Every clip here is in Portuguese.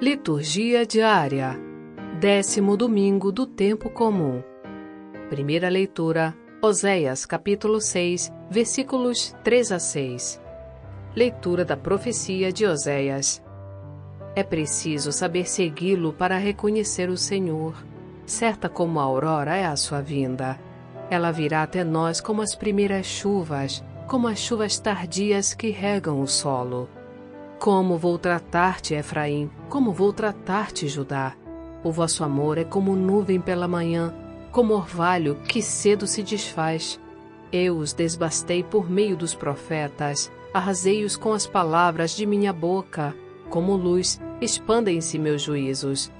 Liturgia diária. Décimo domingo do tempo comum. Primeira leitura: Oséias, capítulo 6, versículos 3 a 6. Leitura da profecia de Oséias. É preciso saber segui-lo para reconhecer o Senhor. Certa como a aurora é a sua vinda. Ela virá até nós como as primeiras chuvas, como as chuvas tardias que regam o solo. Como vou tratar-te, Efraim? Como vou tratar-te, Judá? O vosso amor é como nuvem pela manhã, como orvalho que cedo se desfaz. Eu os desbastei por meio dos profetas, arrasei-os com as palavras de minha boca. Como luz, expandem-se meus juízos.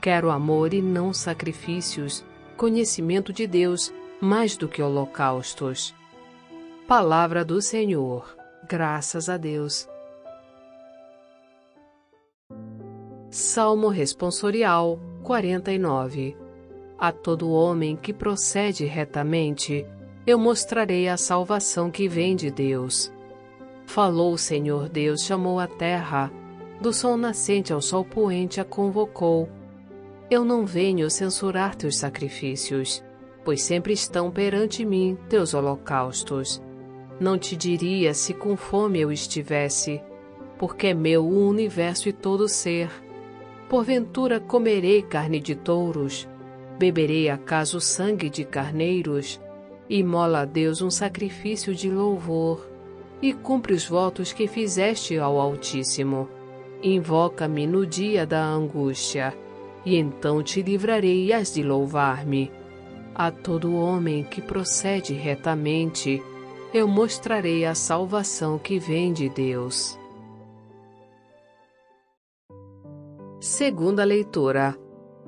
Quero amor e não sacrifícios, conhecimento de Deus mais do que holocaustos. Palavra do Senhor. Graças a Deus. Salmo Responsorial 49 A todo homem que procede retamente, eu mostrarei a salvação que vem de Deus. Falou o Senhor Deus, chamou a terra, do sol nascente ao sol poente a convocou. Eu não venho censurar teus sacrifícios, pois sempre estão perante mim teus holocaustos. Não te diria se com fome eu estivesse, porque é meu o universo e todo ser Porventura comerei carne de touros, beberei acaso sangue de carneiros, e mola a Deus um sacrifício de louvor, e cumpre os votos que fizeste ao Altíssimo. Invoca-me no dia da angústia, e então te livrarei e de louvar-me. A todo homem que procede retamente, eu mostrarei a salvação que vem de Deus. Segunda leitura.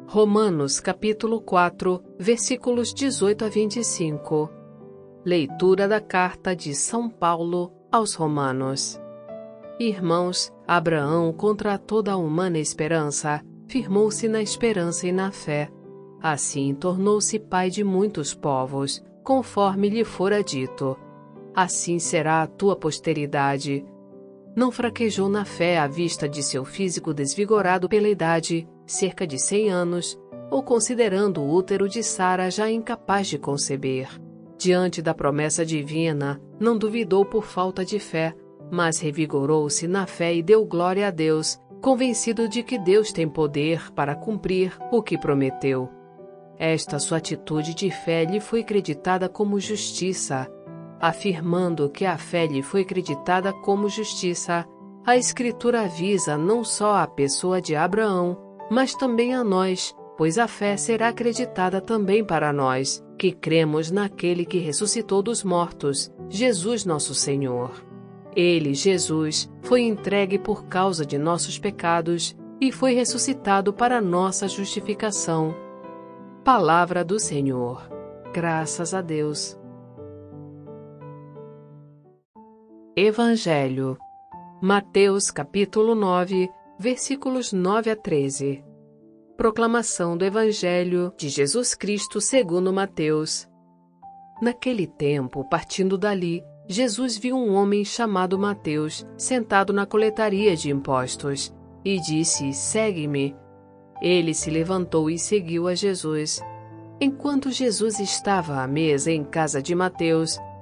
Romanos capítulo 4, versículos 18 a 25. Leitura da carta de São Paulo aos Romanos. Irmãos, Abraão, contra toda a humana esperança, firmou-se na esperança e na fé. Assim tornou-se pai de muitos povos, conforme lhe fora dito. Assim será a tua posteridade não fraquejou na fé à vista de seu físico desvigorado pela idade, cerca de cem anos, ou considerando o útero de Sara já incapaz de conceber. Diante da promessa divina, não duvidou por falta de fé, mas revigorou-se na fé e deu glória a Deus, convencido de que Deus tem poder para cumprir o que prometeu. Esta sua atitude de fé lhe foi creditada como justiça, afirmando que a fé lhe foi creditada como justiça. A Escritura avisa não só a pessoa de Abraão, mas também a nós, pois a fé será acreditada também para nós, que cremos naquele que ressuscitou dos mortos, Jesus nosso Senhor. Ele, Jesus, foi entregue por causa de nossos pecados e foi ressuscitado para nossa justificação. Palavra do Senhor. Graças a Deus. Evangelho. Mateus capítulo 9, versículos 9 a 13. Proclamação do Evangelho de Jesus Cristo segundo Mateus. Naquele tempo, partindo dali, Jesus viu um homem chamado Mateus sentado na coletaria de impostos e disse: Segue-me. Ele se levantou e seguiu a Jesus. Enquanto Jesus estava à mesa em casa de Mateus,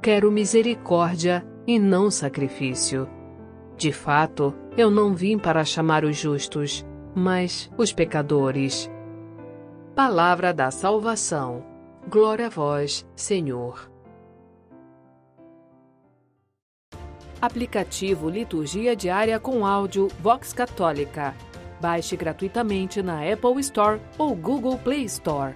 Quero misericórdia e não sacrifício. De fato, eu não vim para chamar os justos, mas os pecadores. Palavra da salvação. Glória a vós, Senhor. Aplicativo Liturgia Diária com áudio Vox Católica. Baixe gratuitamente na Apple Store ou Google Play Store.